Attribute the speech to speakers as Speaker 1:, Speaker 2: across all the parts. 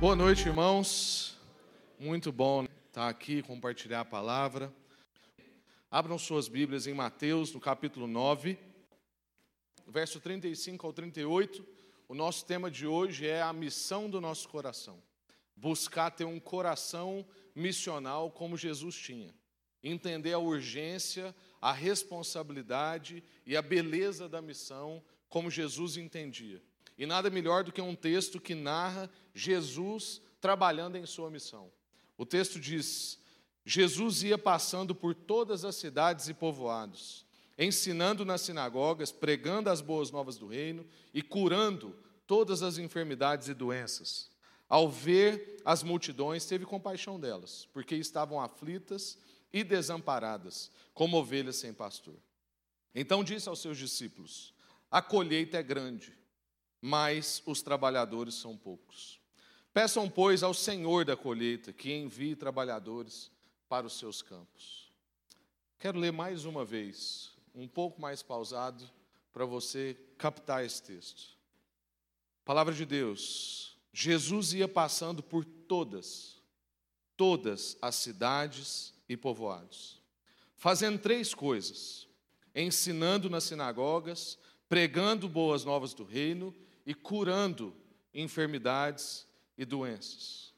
Speaker 1: Boa noite, irmãos. Muito bom estar aqui, compartilhar a palavra. Abram suas Bíblias em Mateus, no capítulo 9, verso 35 ao 38. O nosso tema de hoje é a missão do nosso coração. Buscar ter um coração missional como Jesus tinha. Entender a urgência, a responsabilidade e a beleza da missão como Jesus entendia. E nada melhor do que um texto que narra Jesus trabalhando em sua missão. O texto diz: Jesus ia passando por todas as cidades e povoados, ensinando nas sinagogas, pregando as boas novas do reino e curando todas as enfermidades e doenças. Ao ver as multidões, teve compaixão delas, porque estavam aflitas e desamparadas, como ovelhas sem pastor. Então disse aos seus discípulos: A colheita é grande mas os trabalhadores são poucos. Peçam, pois, ao Senhor da colheita que envie trabalhadores para os seus campos. Quero ler mais uma vez, um pouco mais pausado, para você captar esse texto. Palavra de Deus. Jesus ia passando por todas, todas as cidades e povoados, fazendo três coisas: ensinando nas sinagogas, pregando boas novas do reino e curando enfermidades e doenças.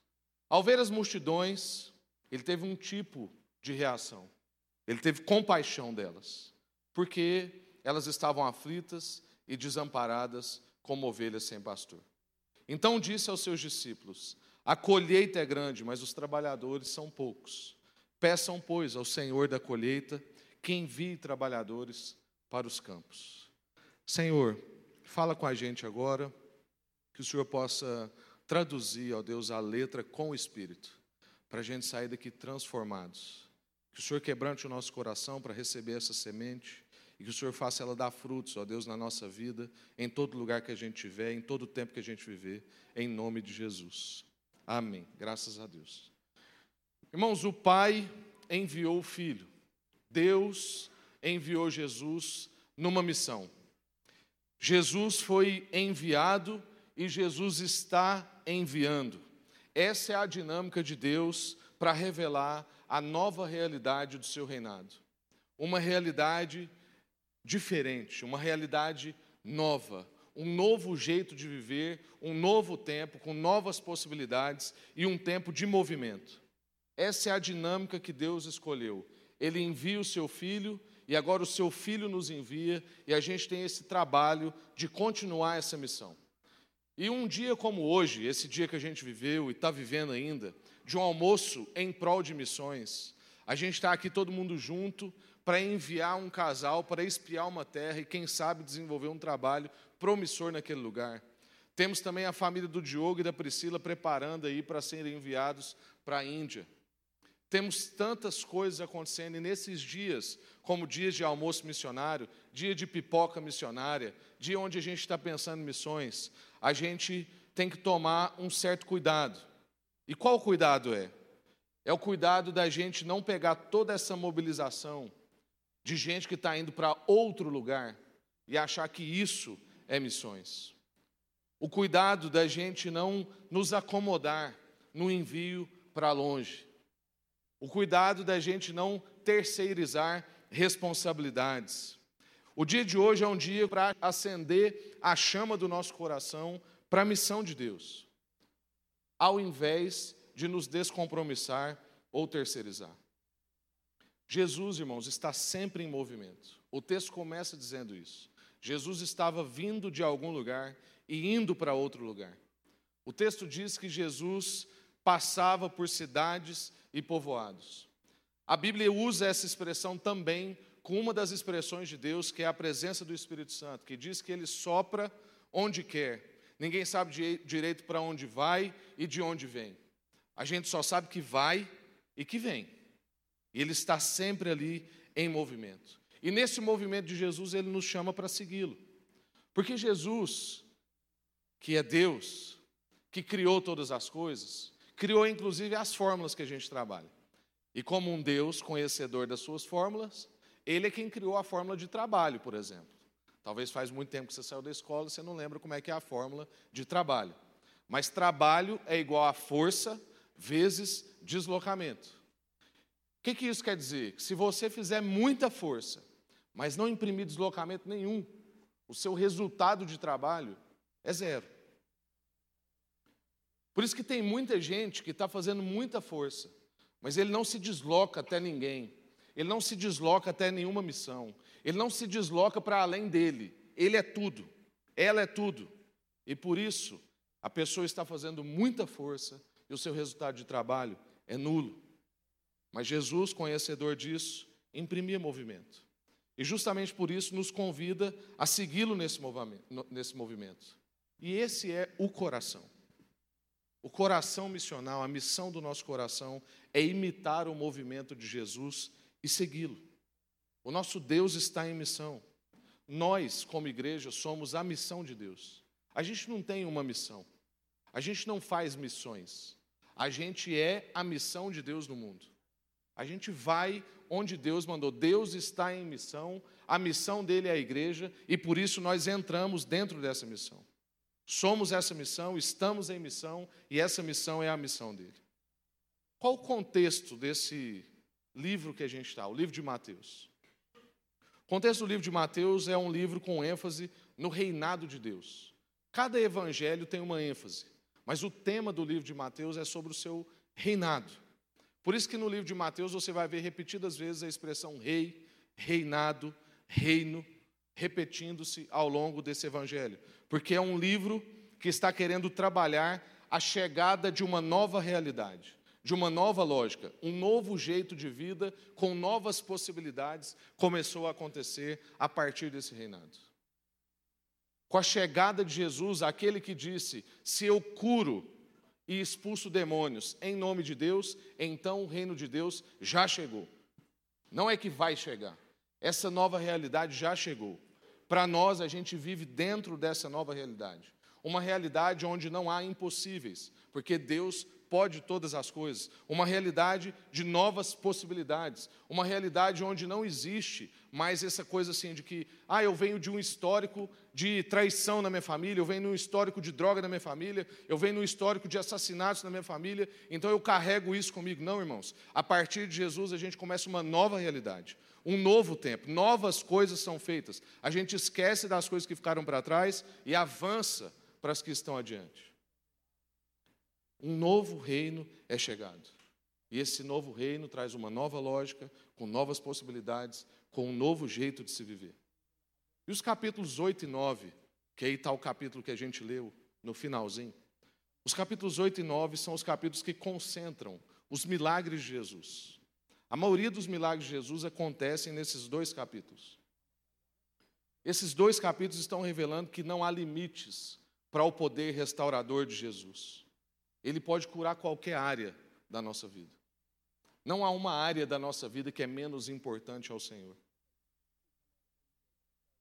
Speaker 1: Ao ver as multidões, ele teve um tipo de reação. Ele teve compaixão delas, porque elas estavam aflitas e desamparadas como ovelhas sem pastor. Então disse aos seus discípulos: A colheita é grande, mas os trabalhadores são poucos. Peçam, pois, ao Senhor da colheita que envie trabalhadores para os campos. Senhor, Fala com a gente agora, que o Senhor possa traduzir, ó Deus, a letra com o Espírito, para a gente sair daqui transformados. Que o Senhor quebrante o nosso coração para receber essa semente e que o Senhor faça ela dar frutos, ó Deus, na nossa vida, em todo lugar que a gente tiver, em todo tempo que a gente viver, em nome de Jesus. Amém. Graças a Deus. Irmãos, o Pai enviou o Filho. Deus enviou Jesus numa missão. Jesus foi enviado e Jesus está enviando. Essa é a dinâmica de Deus para revelar a nova realidade do seu reinado. Uma realidade diferente, uma realidade nova, um novo jeito de viver, um novo tempo com novas possibilidades e um tempo de movimento. Essa é a dinâmica que Deus escolheu. Ele envia o seu filho e agora o seu filho nos envia e a gente tem esse trabalho de continuar essa missão. E um dia como hoje, esse dia que a gente viveu e está vivendo ainda, de um almoço em prol de missões, a gente está aqui todo mundo junto para enviar um casal para espiar uma terra e, quem sabe, desenvolver um trabalho promissor naquele lugar. Temos também a família do Diogo e da Priscila preparando aí para serem enviados para a Índia. Temos tantas coisas acontecendo e nesses dias, como dias de almoço missionário, dia de pipoca missionária, dia onde a gente está pensando em missões, a gente tem que tomar um certo cuidado. E qual cuidado é? É o cuidado da gente não pegar toda essa mobilização de gente que está indo para outro lugar e achar que isso é missões. O cuidado da gente não nos acomodar no envio para longe o cuidado da gente não terceirizar responsabilidades. O dia de hoje é um dia para acender a chama do nosso coração para a missão de Deus, ao invés de nos descompromissar ou terceirizar. Jesus, irmãos, está sempre em movimento. O texto começa dizendo isso. Jesus estava vindo de algum lugar e indo para outro lugar. O texto diz que Jesus passava por cidades e povoados. A Bíblia usa essa expressão também com uma das expressões de Deus, que é a presença do Espírito Santo, que diz que ele sopra onde quer. Ninguém sabe direito para onde vai e de onde vem. A gente só sabe que vai e que vem. E ele está sempre ali em movimento. E nesse movimento de Jesus, ele nos chama para segui-lo. Porque Jesus, que é Deus, que criou todas as coisas, criou inclusive as fórmulas que a gente trabalha. E como um Deus conhecedor das suas fórmulas, ele é quem criou a fórmula de trabalho, por exemplo. Talvez faz muito tempo que você saiu da escola e você não lembra como é que é a fórmula de trabalho. Mas trabalho é igual a força vezes deslocamento. O que, que isso quer dizer? Que se você fizer muita força, mas não imprimir deslocamento nenhum, o seu resultado de trabalho é zero. Por isso que tem muita gente que está fazendo muita força, mas ele não se desloca até ninguém, ele não se desloca até nenhuma missão, ele não se desloca para além dele, ele é tudo, ela é tudo. E por isso, a pessoa está fazendo muita força e o seu resultado de trabalho é nulo. Mas Jesus, conhecedor disso, imprimia movimento. E justamente por isso nos convida a segui-lo nesse movimento. E esse é o coração. O coração missional, a missão do nosso coração é imitar o movimento de Jesus e segui-lo. O nosso Deus está em missão. Nós, como igreja, somos a missão de Deus. A gente não tem uma missão. A gente não faz missões. A gente é a missão de Deus no mundo. A gente vai onde Deus mandou. Deus está em missão, a missão dele é a igreja, e por isso nós entramos dentro dessa missão. Somos essa missão, estamos em missão, e essa missão é a missão dele. Qual o contexto desse livro que a gente está, o livro de Mateus? O contexto do livro de Mateus é um livro com ênfase no reinado de Deus. Cada evangelho tem uma ênfase, mas o tema do livro de Mateus é sobre o seu reinado. Por isso que no livro de Mateus você vai ver repetidas vezes a expressão rei, reinado, reino, repetindo-se ao longo desse evangelho, porque é um livro que está querendo trabalhar a chegada de uma nova realidade, de uma nova lógica, um novo jeito de vida com novas possibilidades começou a acontecer a partir desse reinado. Com a chegada de Jesus, aquele que disse: Se eu curo e expulso demônios em nome de Deus, então o reino de Deus já chegou. Não é que vai chegar, essa nova realidade já chegou. Para nós, a gente vive dentro dessa nova realidade. Uma realidade onde não há impossíveis, porque Deus pode todas as coisas, uma realidade de novas possibilidades, uma realidade onde não existe mais essa coisa assim de que, ah, eu venho de um histórico de traição na minha família, eu venho de um histórico de droga na minha família, eu venho de um histórico de assassinatos na minha família, então eu carrego isso comigo. Não, irmãos, a partir de Jesus a gente começa uma nova realidade, um novo tempo, novas coisas são feitas. A gente esquece das coisas que ficaram para trás e avança para as que estão adiante. Um novo reino é chegado. E esse novo reino traz uma nova lógica, com novas possibilidades, com um novo jeito de se viver. E os capítulos 8 e 9, que aí está o capítulo que a gente leu no finalzinho, os capítulos 8 e 9 são os capítulos que concentram os milagres de Jesus. A maioria dos milagres de Jesus acontecem nesses dois capítulos. Esses dois capítulos estão revelando que não há limites para o poder restaurador de Jesus. Ele pode curar qualquer área da nossa vida. Não há uma área da nossa vida que é menos importante ao Senhor.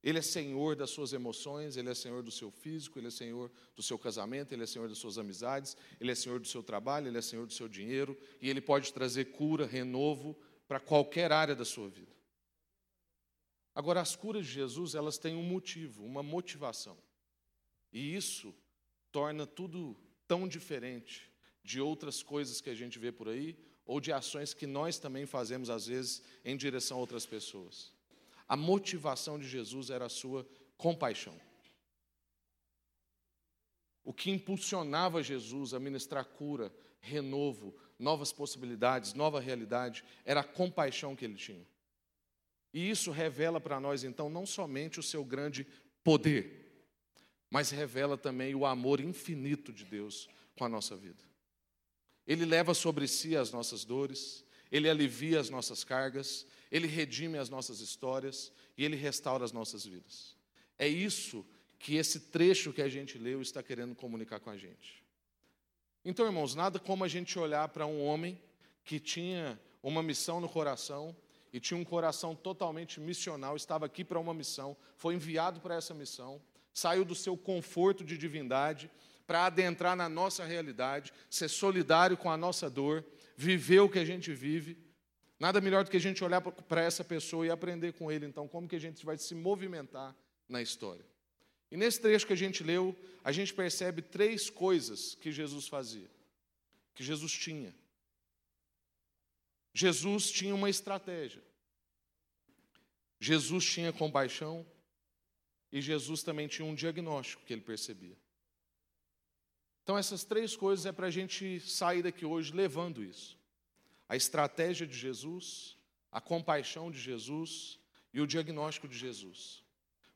Speaker 1: Ele é senhor das suas emoções, ele é senhor do seu físico, ele é senhor do seu casamento, ele é senhor das suas amizades, ele é senhor do seu trabalho, ele é senhor do seu dinheiro, e ele pode trazer cura, renovo para qualquer área da sua vida. Agora, as curas de Jesus, elas têm um motivo, uma motivação. E isso torna tudo tão diferente de outras coisas que a gente vê por aí, ou de ações que nós também fazemos, às vezes, em direção a outras pessoas. A motivação de Jesus era a sua compaixão. O que impulsionava Jesus a ministrar cura, renovo, novas possibilidades, nova realidade, era a compaixão que ele tinha. E isso revela para nós, então, não somente o seu grande poder, mas revela também o amor infinito de Deus com a nossa vida. Ele leva sobre si as nossas dores, ele alivia as nossas cargas, ele redime as nossas histórias e ele restaura as nossas vidas. É isso que esse trecho que a gente leu está querendo comunicar com a gente. Então, irmãos, nada como a gente olhar para um homem que tinha uma missão no coração e tinha um coração totalmente missional, estava aqui para uma missão, foi enviado para essa missão saiu do seu conforto de divindade para adentrar na nossa realidade, ser solidário com a nossa dor, viver o que a gente vive. Nada melhor do que a gente olhar para essa pessoa e aprender com ele, então, como que a gente vai se movimentar na história. E nesse trecho que a gente leu, a gente percebe três coisas que Jesus fazia, que Jesus tinha. Jesus tinha uma estratégia. Jesus tinha compaixão e Jesus também tinha um diagnóstico que ele percebia. Então, essas três coisas é para a gente sair daqui hoje levando isso: a estratégia de Jesus, a compaixão de Jesus e o diagnóstico de Jesus.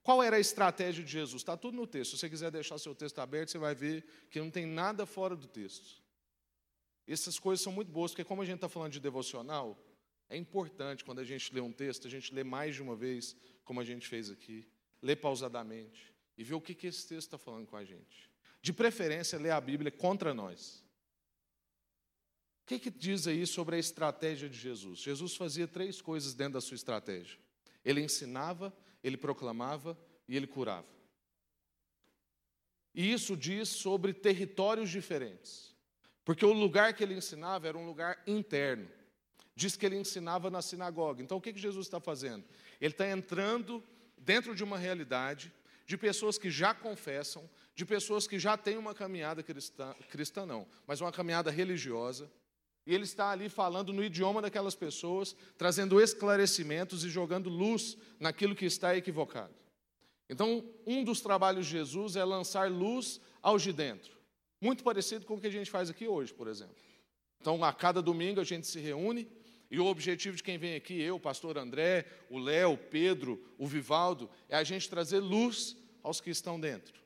Speaker 1: Qual era a estratégia de Jesus? Está tudo no texto. Se você quiser deixar seu texto aberto, você vai ver que não tem nada fora do texto. Essas coisas são muito boas, porque como a gente está falando de devocional, é importante quando a gente lê um texto, a gente lê mais de uma vez, como a gente fez aqui, lê pausadamente e ver o que, que esse texto está falando com a gente. De preferência, ler a Bíblia contra nós. O que, que diz aí sobre a estratégia de Jesus? Jesus fazia três coisas dentro da sua estratégia: ele ensinava, ele proclamava e ele curava. E isso diz sobre territórios diferentes. Porque o lugar que ele ensinava era um lugar interno. Diz que ele ensinava na sinagoga. Então o que, que Jesus está fazendo? Ele está entrando dentro de uma realidade de pessoas que já confessam, de pessoas que já têm uma caminhada cristã, cristã não, mas uma caminhada religiosa. E ele está ali falando no idioma daquelas pessoas, trazendo esclarecimentos e jogando luz naquilo que está equivocado. Então, um dos trabalhos de Jesus é lançar luz aos de dentro. Muito parecido com o que a gente faz aqui hoje, por exemplo. Então, a cada domingo a gente se reúne e o objetivo de quem vem aqui, eu, o pastor André, o Léo, o Pedro, o Vivaldo, é a gente trazer luz aos que estão dentro.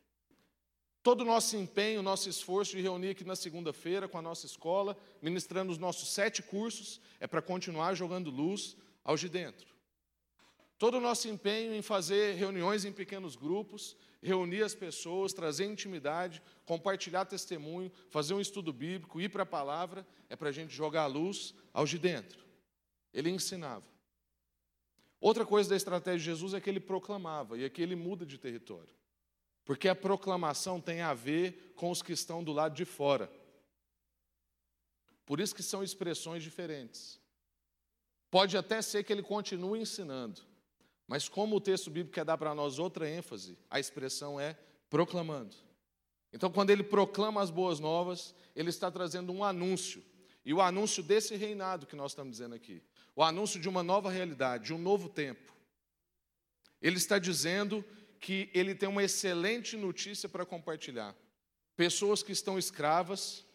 Speaker 1: Todo o nosso empenho, nosso esforço de reunir aqui na segunda-feira com a nossa escola, ministrando os nossos sete cursos, é para continuar jogando luz aos de dentro. Todo o nosso empenho em fazer reuniões em pequenos grupos, reunir as pessoas, trazer intimidade, compartilhar testemunho, fazer um estudo bíblico, ir para a palavra, é para a gente jogar a luz aos de dentro. Ele ensinava. Outra coisa da estratégia de Jesus é que ele proclamava, e aqui ele muda de território. Porque a proclamação tem a ver com os que estão do lado de fora. Por isso que são expressões diferentes. Pode até ser que ele continue ensinando, mas como o texto bíblico quer dar para nós outra ênfase, a expressão é proclamando. Então, quando ele proclama as boas novas, ele está trazendo um anúncio. E o anúncio desse reinado que nós estamos dizendo aqui, o anúncio de uma nova realidade, de um novo tempo. Ele está dizendo que ele tem uma excelente notícia para compartilhar. Pessoas que estão escravas,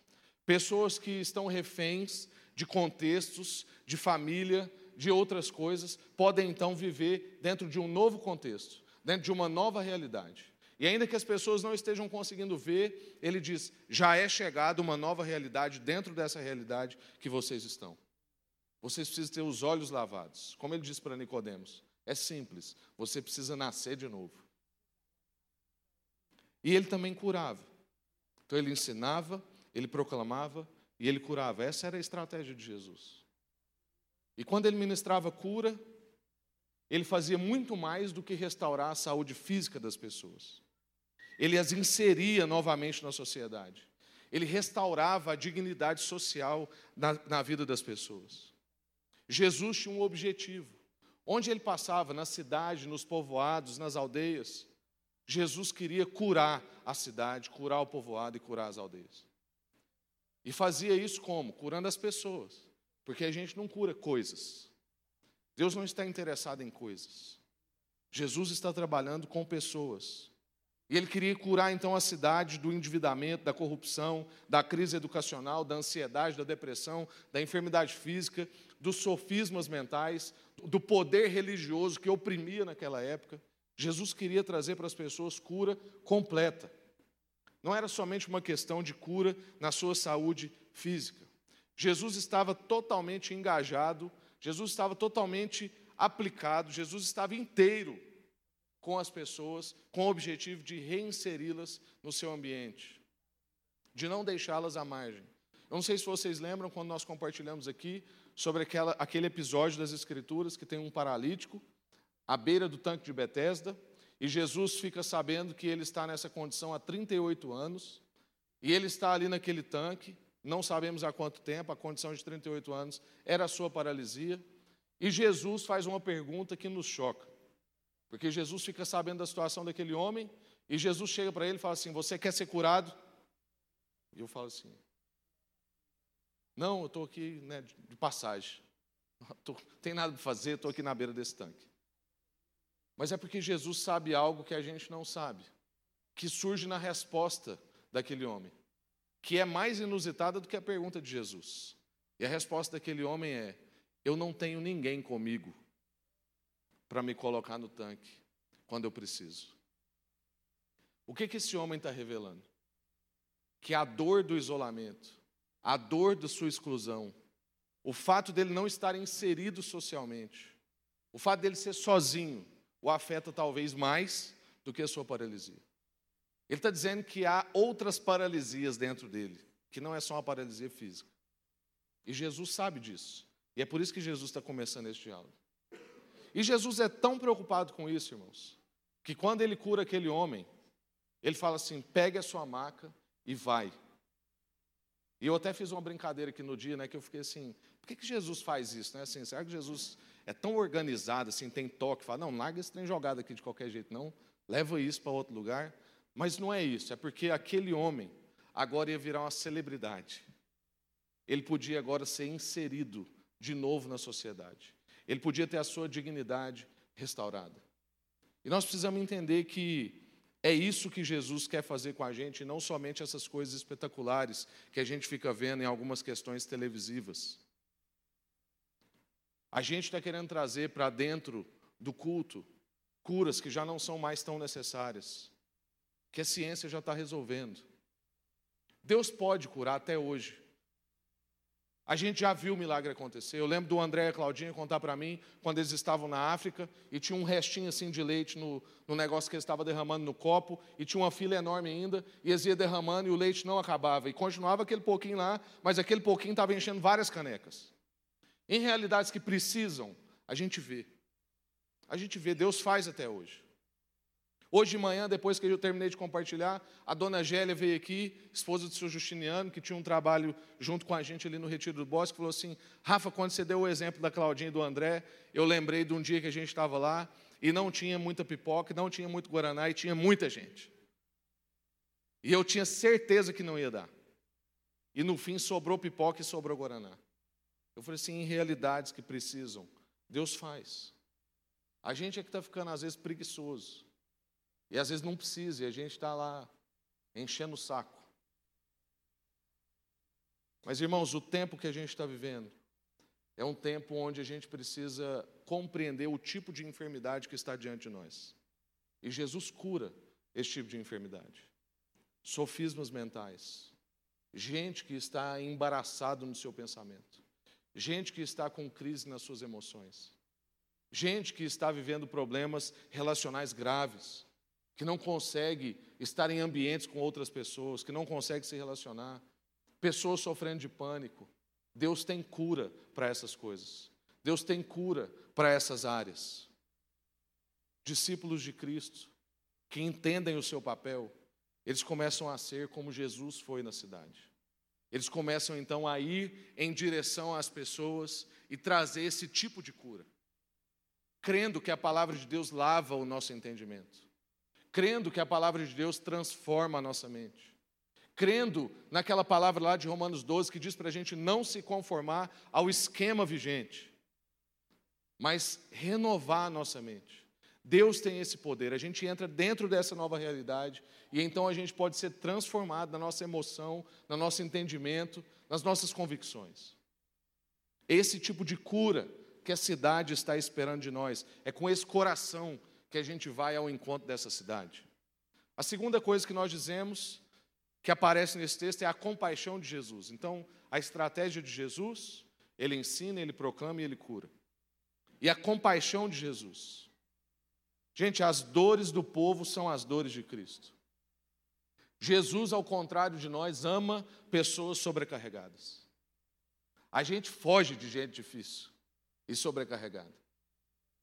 Speaker 1: pessoas que estão reféns de contextos, de família, de outras coisas, podem então viver dentro de um novo contexto, dentro de uma nova realidade. E ainda que as pessoas não estejam conseguindo ver, ele diz: já é chegada uma nova realidade dentro dessa realidade que vocês estão. Vocês precisam ter os olhos lavados. Como ele disse para Nicodemos, é simples, você precisa nascer de novo. E ele também curava. Então ele ensinava, ele proclamava e ele curava. Essa era a estratégia de Jesus. E quando ele ministrava cura, ele fazia muito mais do que restaurar a saúde física das pessoas. Ele as inseria novamente na sociedade. Ele restaurava a dignidade social na, na vida das pessoas. Jesus tinha um objetivo. Onde ele passava, na cidade, nos povoados, nas aldeias, Jesus queria curar a cidade, curar o povoado e curar as aldeias. E fazia isso como? Curando as pessoas. Porque a gente não cura coisas. Deus não está interessado em coisas. Jesus está trabalhando com pessoas. E ele queria curar então a cidade do endividamento, da corrupção, da crise educacional, da ansiedade, da depressão, da enfermidade física, dos sofismas mentais, do poder religioso que oprimia naquela época. Jesus queria trazer para as pessoas cura completa. Não era somente uma questão de cura na sua saúde física. Jesus estava totalmente engajado, Jesus estava totalmente aplicado, Jesus estava inteiro com as pessoas, com o objetivo de reinseri-las no seu ambiente, de não deixá-las à margem. Eu não sei se vocês lembram quando nós compartilhamos aqui sobre aquela, aquele episódio das Escrituras que tem um paralítico à beira do tanque de Betesda, e Jesus fica sabendo que ele está nessa condição há 38 anos, e ele está ali naquele tanque, não sabemos há quanto tempo, a condição de 38 anos era a sua paralisia, e Jesus faz uma pergunta que nos choca, porque Jesus fica sabendo da situação daquele homem, E Jesus chega para ele e fala assim: Você quer ser curado? E eu falo assim: Não, eu estou aqui né, de passagem. Tô, tem nada para fazer, estou aqui na beira desse tanque. Mas é porque Jesus sabe algo que a gente não sabe, que surge na resposta daquele homem, que é mais inusitada do que a pergunta de Jesus. E a resposta daquele homem é: Eu não tenho ninguém comigo para me colocar no tanque quando eu preciso. O que, que esse homem está revelando? Que a dor do isolamento, a dor da sua exclusão, o fato dele não estar inserido socialmente, o fato dele ser sozinho, o afeta talvez mais do que a sua paralisia. Ele está dizendo que há outras paralisias dentro dele, que não é só uma paralisia física. E Jesus sabe disso. E é por isso que Jesus está começando esse diálogo. E Jesus é tão preocupado com isso, irmãos, que quando ele cura aquele homem, ele fala assim: pegue a sua maca e vai. E eu até fiz uma brincadeira aqui no dia, né, que eu fiquei assim: por que, que Jesus faz isso? Né? Assim, será que Jesus é tão organizado, assim, tem toque, fala, não, larga esse trem jogado aqui de qualquer jeito, não, leva isso para outro lugar. Mas não é isso, é porque aquele homem agora ia virar uma celebridade. Ele podia agora ser inserido de novo na sociedade. Ele podia ter a sua dignidade restaurada. E nós precisamos entender que é isso que Jesus quer fazer com a gente, não somente essas coisas espetaculares que a gente fica vendo em algumas questões televisivas. A gente está querendo trazer para dentro do culto curas que já não são mais tão necessárias, que a ciência já está resolvendo. Deus pode curar até hoje. A gente já viu o milagre acontecer. Eu lembro do André e a Claudinha contar para mim, quando eles estavam na África, e tinha um restinho assim de leite no, no negócio que eles estavam derramando no copo, e tinha uma fila enorme ainda, e eles iam derramando e o leite não acabava. E continuava aquele pouquinho lá, mas aquele pouquinho estava enchendo várias canecas. Em realidades que precisam, a gente vê. A gente vê, Deus faz até hoje. Hoje de manhã, depois que eu terminei de compartilhar, a dona Gélia veio aqui, esposa do seu Justiniano, que tinha um trabalho junto com a gente ali no Retiro do Bosque, falou assim: Rafa, quando você deu o exemplo da Claudinha e do André, eu lembrei de um dia que a gente estava lá e não tinha muita pipoca, não tinha muito guaraná e tinha muita gente. E eu tinha certeza que não ia dar. E no fim sobrou pipoca e sobrou guaraná. Eu falei assim: em realidades que precisam, Deus faz. A gente é que está ficando às vezes preguiçoso. E às vezes não precisa, e a gente está lá enchendo o saco. Mas, irmãos, o tempo que a gente está vivendo é um tempo onde a gente precisa compreender o tipo de enfermidade que está diante de nós. E Jesus cura esse tipo de enfermidade. Sofismas mentais. Gente que está embaraçado no seu pensamento. Gente que está com crise nas suas emoções. Gente que está vivendo problemas relacionais graves que não consegue estar em ambientes com outras pessoas, que não consegue se relacionar, pessoas sofrendo de pânico. Deus tem cura para essas coisas. Deus tem cura para essas áreas. Discípulos de Cristo que entendem o seu papel, eles começam a ser como Jesus foi na cidade. Eles começam então a ir em direção às pessoas e trazer esse tipo de cura, crendo que a palavra de Deus lava o nosso entendimento. Crendo que a palavra de Deus transforma a nossa mente, crendo naquela palavra lá de Romanos 12 que diz para a gente não se conformar ao esquema vigente, mas renovar a nossa mente. Deus tem esse poder, a gente entra dentro dessa nova realidade e então a gente pode ser transformado na nossa emoção, no nosso entendimento, nas nossas convicções. Esse tipo de cura que a cidade está esperando de nós é com esse coração que a gente vai ao encontro dessa cidade. A segunda coisa que nós dizemos, que aparece nesse texto, é a compaixão de Jesus. Então, a estratégia de Jesus, ele ensina, ele proclama e ele cura. E a compaixão de Jesus. Gente, as dores do povo são as dores de Cristo. Jesus, ao contrário de nós, ama pessoas sobrecarregadas. A gente foge de gente difícil e sobrecarregada.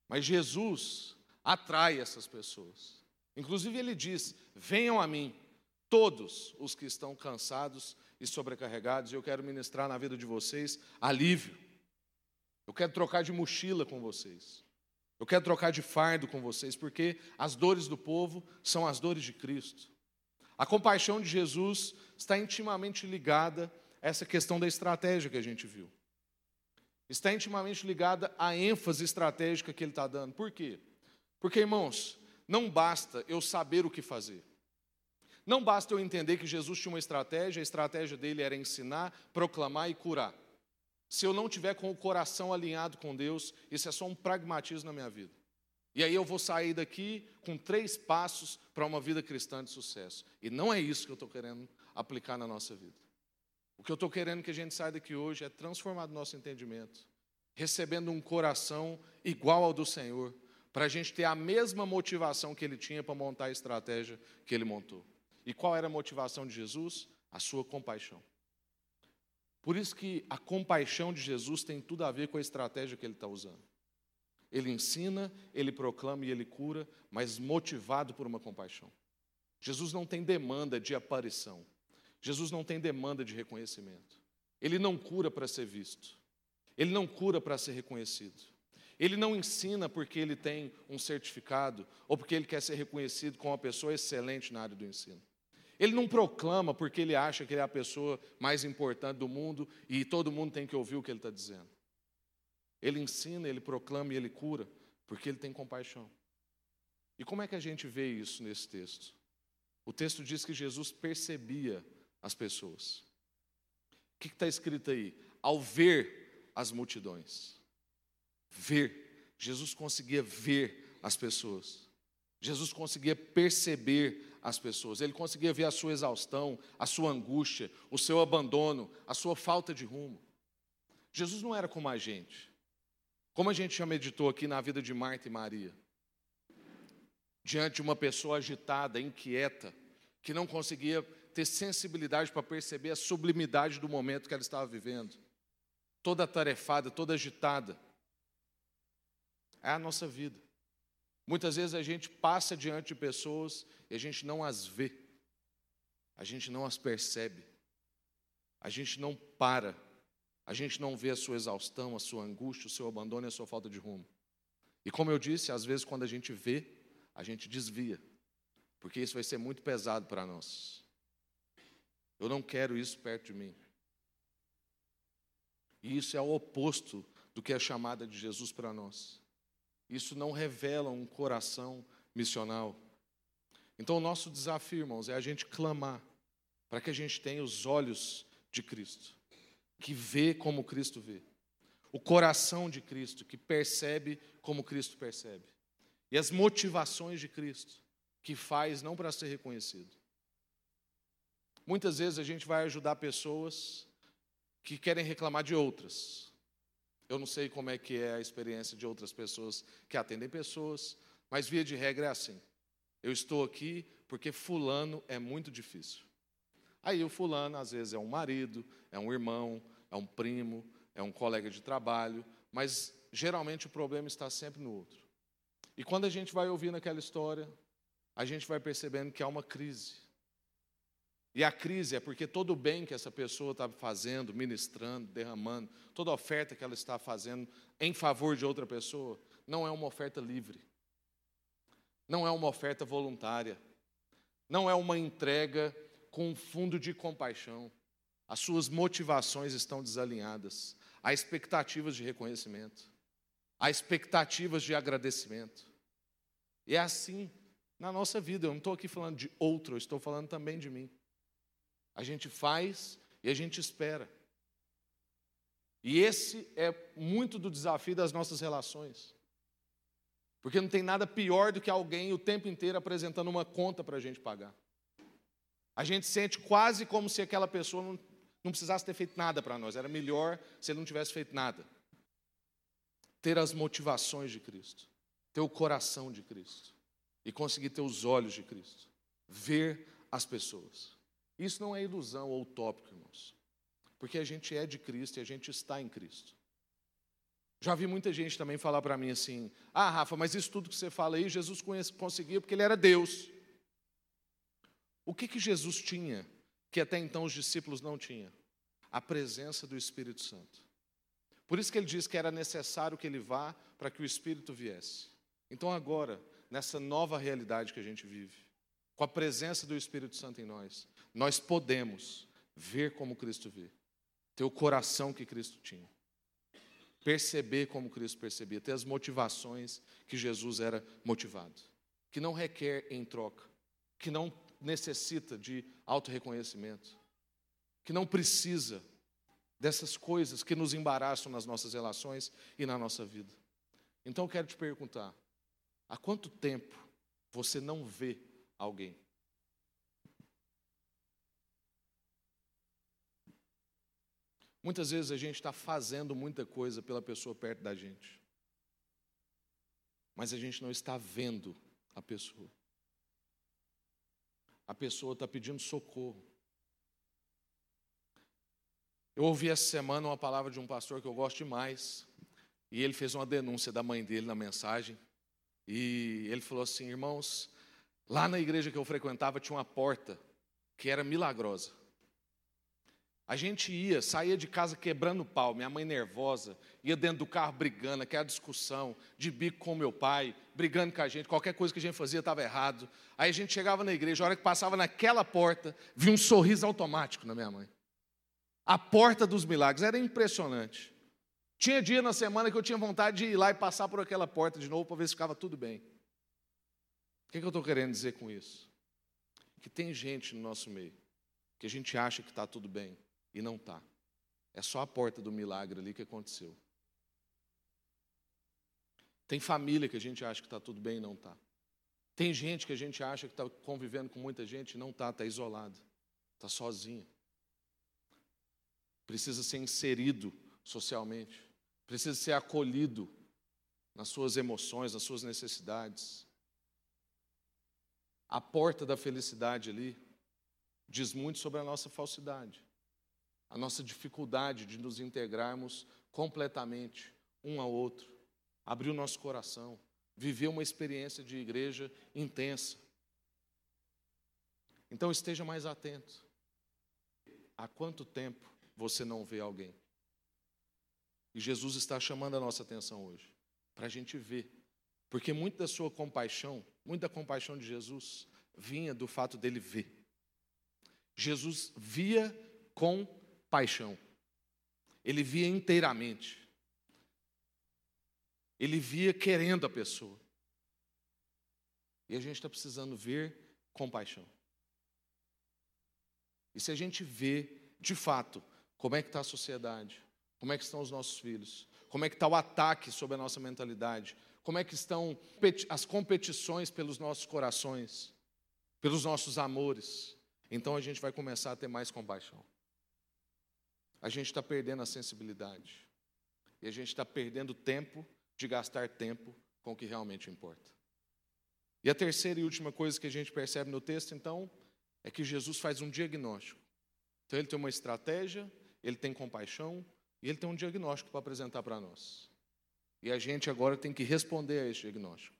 Speaker 1: Mas Jesus, atrai essas pessoas. Inclusive, ele diz: Venham a mim, todos os que estão cansados e sobrecarregados, e eu quero ministrar na vida de vocês alívio. Eu quero trocar de mochila com vocês. Eu quero trocar de fardo com vocês, porque as dores do povo são as dores de Cristo. A compaixão de Jesus está intimamente ligada a essa questão da estratégia que a gente viu. Está intimamente ligada à ênfase estratégica que ele está dando. Por quê? Porque, irmãos, não basta eu saber o que fazer. Não basta eu entender que Jesus tinha uma estratégia, a estratégia dele era ensinar, proclamar e curar. Se eu não tiver com o coração alinhado com Deus, isso é só um pragmatismo na minha vida. E aí eu vou sair daqui com três passos para uma vida cristã de sucesso. E não é isso que eu estou querendo aplicar na nossa vida. O que eu estou querendo que a gente saia daqui hoje é transformar o nosso entendimento, recebendo um coração igual ao do Senhor, para a gente ter a mesma motivação que ele tinha para montar a estratégia que ele montou. E qual era a motivação de Jesus? A sua compaixão. Por isso que a compaixão de Jesus tem tudo a ver com a estratégia que ele está usando. Ele ensina, ele proclama e ele cura, mas motivado por uma compaixão. Jesus não tem demanda de aparição. Jesus não tem demanda de reconhecimento. Ele não cura para ser visto. Ele não cura para ser reconhecido. Ele não ensina porque ele tem um certificado ou porque ele quer ser reconhecido como uma pessoa excelente na área do ensino. Ele não proclama porque ele acha que ele é a pessoa mais importante do mundo e todo mundo tem que ouvir o que ele está dizendo. Ele ensina, ele proclama e ele cura porque ele tem compaixão. E como é que a gente vê isso nesse texto? O texto diz que Jesus percebia as pessoas. O que está escrito aí? Ao ver as multidões. Ver. Jesus conseguia ver as pessoas. Jesus conseguia perceber as pessoas. Ele conseguia ver a sua exaustão, a sua angústia, o seu abandono, a sua falta de rumo. Jesus não era como a gente. Como a gente já meditou aqui na vida de Marta e Maria. Diante de uma pessoa agitada, inquieta, que não conseguia ter sensibilidade para perceber a sublimidade do momento que ela estava vivendo. Toda atarefada, toda agitada. É a nossa vida. Muitas vezes a gente passa diante de pessoas e a gente não as vê, a gente não as percebe, a gente não para, a gente não vê a sua exaustão, a sua angústia, o seu abandono e a sua falta de rumo. E como eu disse, às vezes quando a gente vê, a gente desvia, porque isso vai ser muito pesado para nós. Eu não quero isso perto de mim. E isso é o oposto do que é a chamada de Jesus para nós. Isso não revela um coração missional. Então, o nosso desafio, irmãos, é a gente clamar para que a gente tenha os olhos de Cristo, que vê como Cristo vê, o coração de Cristo, que percebe como Cristo percebe, e as motivações de Cristo, que faz não para ser reconhecido. Muitas vezes a gente vai ajudar pessoas que querem reclamar de outras, eu não sei como é que é a experiência de outras pessoas que atendem pessoas, mas via de regra é assim. Eu estou aqui porque fulano é muito difícil. Aí o fulano às vezes é um marido, é um irmão, é um primo, é um colega de trabalho, mas geralmente o problema está sempre no outro. E quando a gente vai ouvindo aquela história, a gente vai percebendo que há uma crise. E a crise é porque todo o bem que essa pessoa está fazendo, ministrando, derramando, toda oferta que ela está fazendo em favor de outra pessoa, não é uma oferta livre, não é uma oferta voluntária, não é uma entrega com um fundo de compaixão. As suas motivações estão desalinhadas, há expectativas de reconhecimento, há expectativas de agradecimento. E é assim na nossa vida. Eu não estou aqui falando de outro, eu estou falando também de mim. A gente faz e a gente espera. E esse é muito do desafio das nossas relações. Porque não tem nada pior do que alguém o tempo inteiro apresentando uma conta para a gente pagar. A gente sente quase como se aquela pessoa não, não precisasse ter feito nada para nós. Era melhor se ele não tivesse feito nada. Ter as motivações de Cristo, ter o coração de Cristo e conseguir ter os olhos de Cristo, ver as pessoas. Isso não é ilusão ou utópico, irmãos. Porque a gente é de Cristo e a gente está em Cristo. Já vi muita gente também falar para mim assim: Ah, Rafa, mas isso tudo que você fala aí, Jesus conseguia porque ele era Deus. O que, que Jesus tinha que até então os discípulos não tinham? A presença do Espírito Santo. Por isso que ele diz que era necessário que ele vá para que o Espírito viesse. Então, agora, nessa nova realidade que a gente vive, com a presença do Espírito Santo em nós, nós podemos ver como Cristo vê, ter o coração que Cristo tinha, perceber como Cristo percebia, ter as motivações que Jesus era motivado, que não requer em troca, que não necessita de auto-reconhecimento, que não precisa dessas coisas que nos embaraçam nas nossas relações e na nossa vida. Então eu quero te perguntar: há quanto tempo você não vê alguém? Muitas vezes a gente está fazendo muita coisa pela pessoa perto da gente, mas a gente não está vendo a pessoa. A pessoa está pedindo socorro. Eu ouvi essa semana uma palavra de um pastor que eu gosto demais, e ele fez uma denúncia da mãe dele na mensagem. E ele falou assim: irmãos, lá na igreja que eu frequentava tinha uma porta que era milagrosa. A gente ia, saía de casa quebrando pau, minha mãe nervosa, ia dentro do carro brigando, aquela discussão, de bico com meu pai, brigando com a gente, qualquer coisa que a gente fazia estava errado. Aí a gente chegava na igreja, a hora que passava naquela porta, via um sorriso automático na minha mãe. A porta dos milagres, era impressionante. Tinha dia na semana que eu tinha vontade de ir lá e passar por aquela porta de novo para ver se ficava tudo bem. O que, que eu estou querendo dizer com isso? Que tem gente no nosso meio que a gente acha que está tudo bem e não está. É só a porta do milagre ali que aconteceu. Tem família que a gente acha que está tudo bem e não está. Tem gente que a gente acha que está convivendo com muita gente e não está, está isolado, está sozinho. Precisa ser inserido socialmente precisa ser acolhido nas suas emoções, nas suas necessidades. A porta da felicidade ali diz muito sobre a nossa falsidade, a nossa dificuldade de nos integrarmos completamente um ao outro, abrir o nosso coração, viver uma experiência de igreja intensa. Então esteja mais atento. Há quanto tempo você não vê alguém? E Jesus está chamando a nossa atenção hoje, para a gente ver. Porque muita da sua compaixão, muita compaixão de Jesus, vinha do fato dele ver. Jesus via com paixão. Ele via inteiramente. Ele via querendo a pessoa. E a gente está precisando ver com paixão. E se a gente vê, de fato, como é que está a sociedade, como é que estão os nossos filhos? Como é que está o ataque sobre a nossa mentalidade? Como é que estão as competições pelos nossos corações, pelos nossos amores? Então a gente vai começar a ter mais compaixão. A gente está perdendo a sensibilidade. E a gente está perdendo tempo de gastar tempo com o que realmente importa. E a terceira e última coisa que a gente percebe no texto, então, é que Jesus faz um diagnóstico. Então ele tem uma estratégia, ele tem compaixão, e ele tem um diagnóstico para apresentar para nós. E a gente agora tem que responder a esse diagnóstico.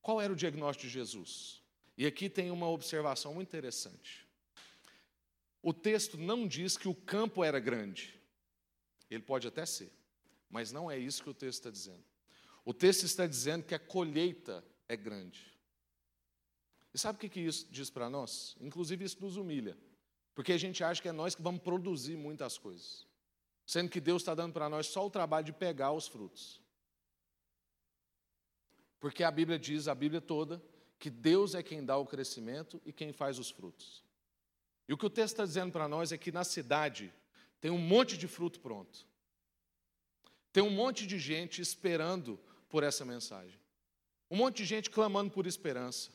Speaker 1: Qual era o diagnóstico de Jesus? E aqui tem uma observação muito interessante. O texto não diz que o campo era grande. Ele pode até ser, mas não é isso que o texto está dizendo. O texto está dizendo que a colheita é grande. E sabe o que isso diz para nós? Inclusive, isso nos humilha, porque a gente acha que é nós que vamos produzir muitas coisas sendo que Deus está dando para nós só o trabalho de pegar os frutos. Porque a Bíblia diz, a Bíblia toda, que Deus é quem dá o crescimento e quem faz os frutos. E o que o texto está dizendo para nós é que na cidade tem um monte de fruto pronto. Tem um monte de gente esperando por essa mensagem. Um monte de gente clamando por esperança.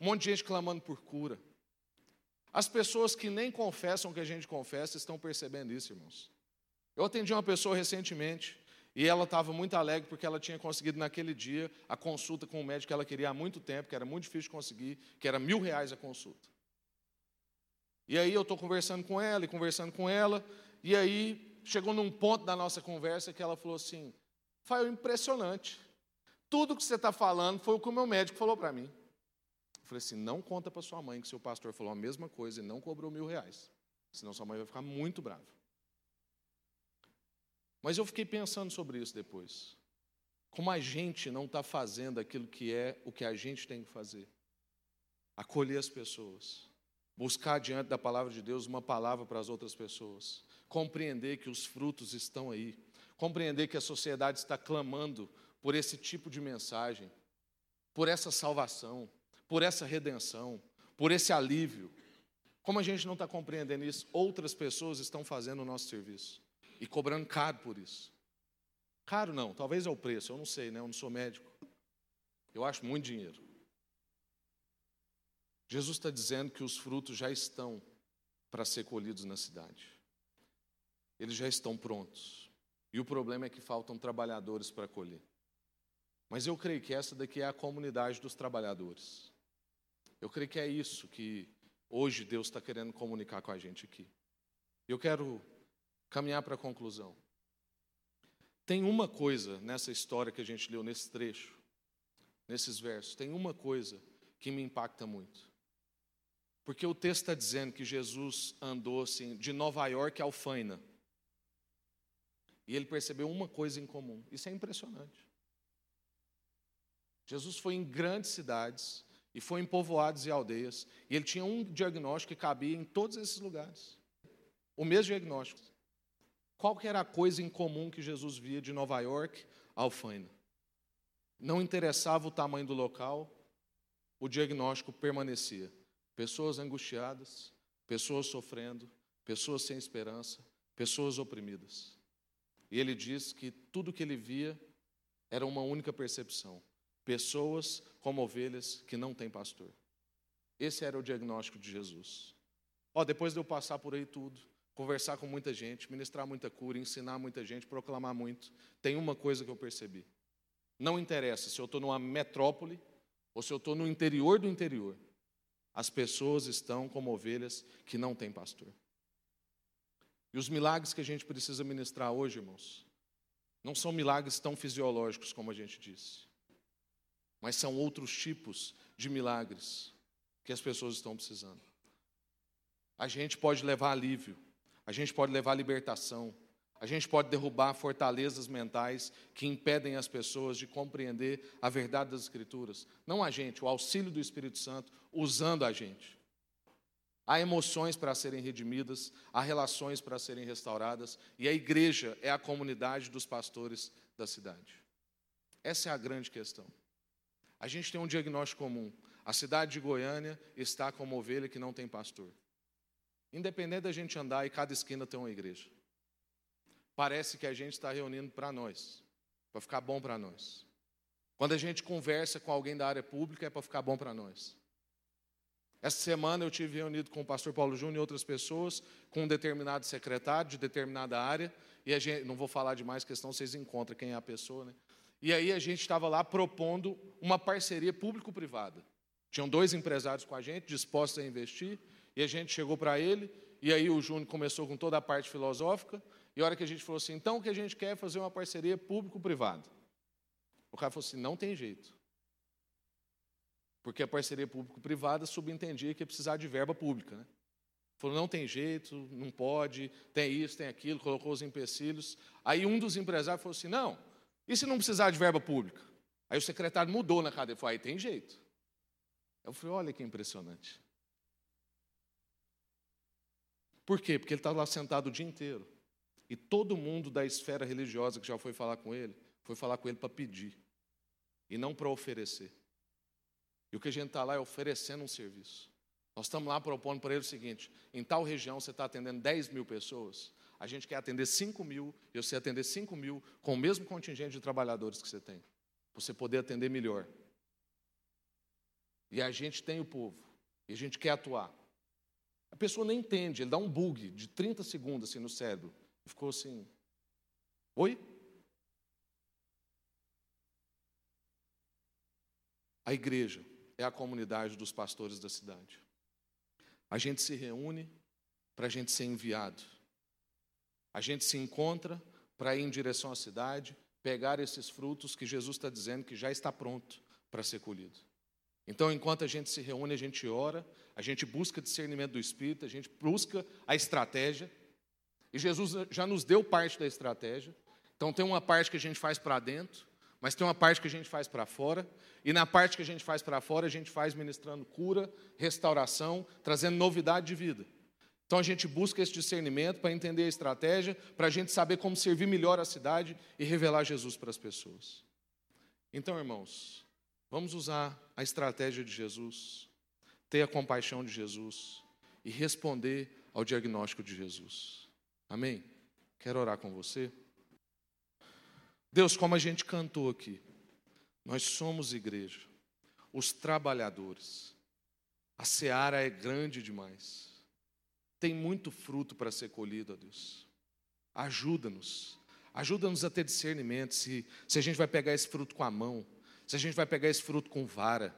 Speaker 1: Um monte de gente clamando por cura. As pessoas que nem confessam que a gente confessa estão percebendo isso, irmãos. Eu atendi uma pessoa recentemente e ela estava muito alegre porque ela tinha conseguido naquele dia a consulta com o médico que ela queria há muito tempo, que era muito difícil de conseguir, que era mil reais a consulta. E aí eu estou conversando com ela e conversando com ela, e aí chegou num ponto da nossa conversa que ela falou assim: foi impressionante. Tudo que você está falando foi o que o meu médico falou para mim. Eu falei assim: não conta para sua mãe que seu pastor falou a mesma coisa e não cobrou mil reais. Senão sua mãe vai ficar muito brava. Mas eu fiquei pensando sobre isso depois. Como a gente não está fazendo aquilo que é o que a gente tem que fazer acolher as pessoas, buscar diante da palavra de Deus uma palavra para as outras pessoas, compreender que os frutos estão aí, compreender que a sociedade está clamando por esse tipo de mensagem, por essa salvação, por essa redenção, por esse alívio. Como a gente não está compreendendo isso, outras pessoas estão fazendo o nosso serviço e cobrando caro por isso. Caro não, talvez é o preço, eu não sei, né? eu não sou médico. Eu acho muito dinheiro. Jesus está dizendo que os frutos já estão para ser colhidos na cidade. Eles já estão prontos. E o problema é que faltam trabalhadores para colher. Mas eu creio que essa daqui é a comunidade dos trabalhadores. Eu creio que é isso que hoje Deus está querendo comunicar com a gente aqui. Eu quero caminhar para a conclusão. Tem uma coisa nessa história que a gente leu nesse trecho, nesses versos, tem uma coisa que me impacta muito. Porque o texto está dizendo que Jesus andou assim, de Nova York a Alfaina. E ele percebeu uma coisa em comum. Isso é impressionante. Jesus foi em grandes cidades e foi em povoados e aldeias. E ele tinha um diagnóstico que cabia em todos esses lugares. O mesmo diagnóstico. Qual que era a coisa em comum que Jesus via de Nova York a Alfaina? Não interessava o tamanho do local, o diagnóstico permanecia. Pessoas angustiadas, pessoas sofrendo, pessoas sem esperança, pessoas oprimidas. E ele diz que tudo que ele via era uma única percepção: pessoas como ovelhas que não têm pastor. Esse era o diagnóstico de Jesus. Ó, depois de eu passar por aí tudo, conversar com muita gente, ministrar muita cura, ensinar muita gente, proclamar muito, tem uma coisa que eu percebi. Não interessa se eu estou numa metrópole ou se eu estou no interior do interior. As pessoas estão como ovelhas que não têm pastor. E os milagres que a gente precisa ministrar hoje, irmãos, não são milagres tão fisiológicos como a gente disse, mas são outros tipos de milagres que as pessoas estão precisando. A gente pode levar alívio, a gente pode levar libertação, a gente pode derrubar fortalezas mentais que impedem as pessoas de compreender a verdade das Escrituras. Não a gente, o auxílio do Espírito Santo usando a gente. Há emoções para serem redimidas, há relações para serem restauradas, e a igreja é a comunidade dos pastores da cidade. Essa é a grande questão. A gente tem um diagnóstico comum. A cidade de Goiânia está como ovelha que não tem pastor. Independente da gente andar e cada esquina tem uma igreja parece que a gente está reunindo para nós, para ficar bom para nós. Quando a gente conversa com alguém da área pública, é para ficar bom para nós. Essa semana eu tive reunido com o pastor Paulo Júnior e outras pessoas, com um determinado secretário de determinada área, e a gente, não vou falar de mais questão, vocês encontram quem é a pessoa, né? E aí a gente estava lá propondo uma parceria público-privada. Tinham dois empresários com a gente, dispostos a investir, e a gente chegou para ele, e aí o Júnior começou com toda a parte filosófica, e a hora que a gente falou assim, então o que a gente quer é fazer uma parceria público-privada. O cara falou assim, não tem jeito. Porque a parceria público-privada subentendia que ia precisar de verba pública. Né? Falou, não tem jeito, não pode, tem isso, tem aquilo, colocou os empecilhos. Aí um dos empresários falou assim, não, e se não precisar de verba pública? Aí o secretário mudou na cadeira, falou, aí tem jeito. Eu falei, olha que impressionante. Por quê? Porque ele estava lá sentado o dia inteiro. E todo mundo da esfera religiosa que já foi falar com ele, foi falar com ele para pedir, e não para oferecer. E o que a gente está lá é oferecendo um serviço. Nós estamos lá propondo para ele o seguinte: em tal região você está atendendo 10 mil pessoas, a gente quer atender 5 mil, e você atender 5 mil com o mesmo contingente de trabalhadores que você tem, para você poder atender melhor. E a gente tem o povo, e a gente quer atuar. A pessoa nem entende, ele dá um bug de 30 segundos assim no cérebro. Ficou assim: Oi? A igreja é a comunidade dos pastores da cidade. A gente se reúne para a gente ser enviado. A gente se encontra para ir em direção à cidade, pegar esses frutos que Jesus está dizendo que já está pronto para ser colhido. Então, enquanto a gente se reúne, a gente ora, a gente busca discernimento do Espírito, a gente busca a estratégia, e Jesus já nos deu parte da estratégia. Então tem uma parte que a gente faz para dentro, mas tem uma parte que a gente faz para fora, e na parte que a gente faz para fora, a gente faz ministrando cura, restauração, trazendo novidade de vida. Então a gente busca esse discernimento para entender a estratégia, para a gente saber como servir melhor a cidade e revelar Jesus para as pessoas. Então, irmãos, vamos usar a estratégia de Jesus, ter a compaixão de Jesus e responder ao diagnóstico de Jesus. Amém? Quero orar com você. Deus, como a gente cantou aqui, nós somos igreja, os trabalhadores. A seara é grande demais. Tem muito fruto para ser colhido, ó Deus. Ajuda-nos. Ajuda-nos a ter discernimento se, se a gente vai pegar esse fruto com a mão, se a gente vai pegar esse fruto com vara,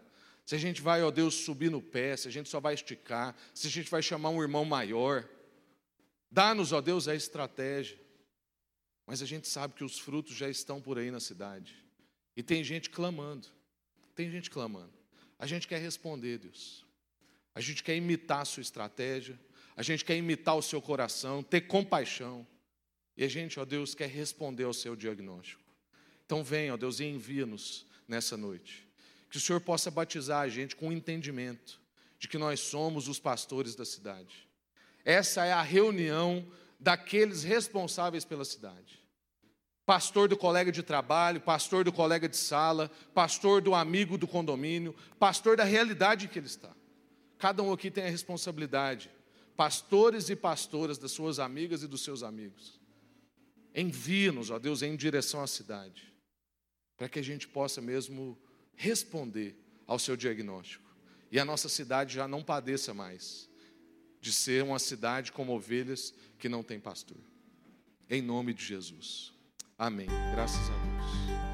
Speaker 1: se a gente vai, ó Deus, subir no pé, se a gente só vai esticar, se a gente vai chamar um irmão maior. Dá-nos, ó Deus, a estratégia. Mas a gente sabe que os frutos já estão por aí na cidade. E tem gente clamando. Tem gente clamando. A gente quer responder, Deus. A gente quer imitar a sua estratégia. A gente quer imitar o seu coração, ter compaixão. E a gente, ó Deus, quer responder ao seu diagnóstico. Então vem, ó Deus, e envia-nos nessa noite. Que o Senhor possa batizar a gente com o entendimento de que nós somos os pastores da cidade. Essa é a reunião daqueles responsáveis pela cidade. Pastor do colega de trabalho, pastor do colega de sala, pastor do amigo do condomínio, pastor da realidade em que ele está. Cada um aqui tem a responsabilidade. Pastores e pastoras das suas amigas e dos seus amigos. Envie-nos, ó Deus, em direção à cidade, para que a gente possa mesmo responder ao seu diagnóstico e a nossa cidade já não padeça mais de ser uma cidade como ovelhas que não tem pastor. Em nome de Jesus. Amém. Graças a Deus.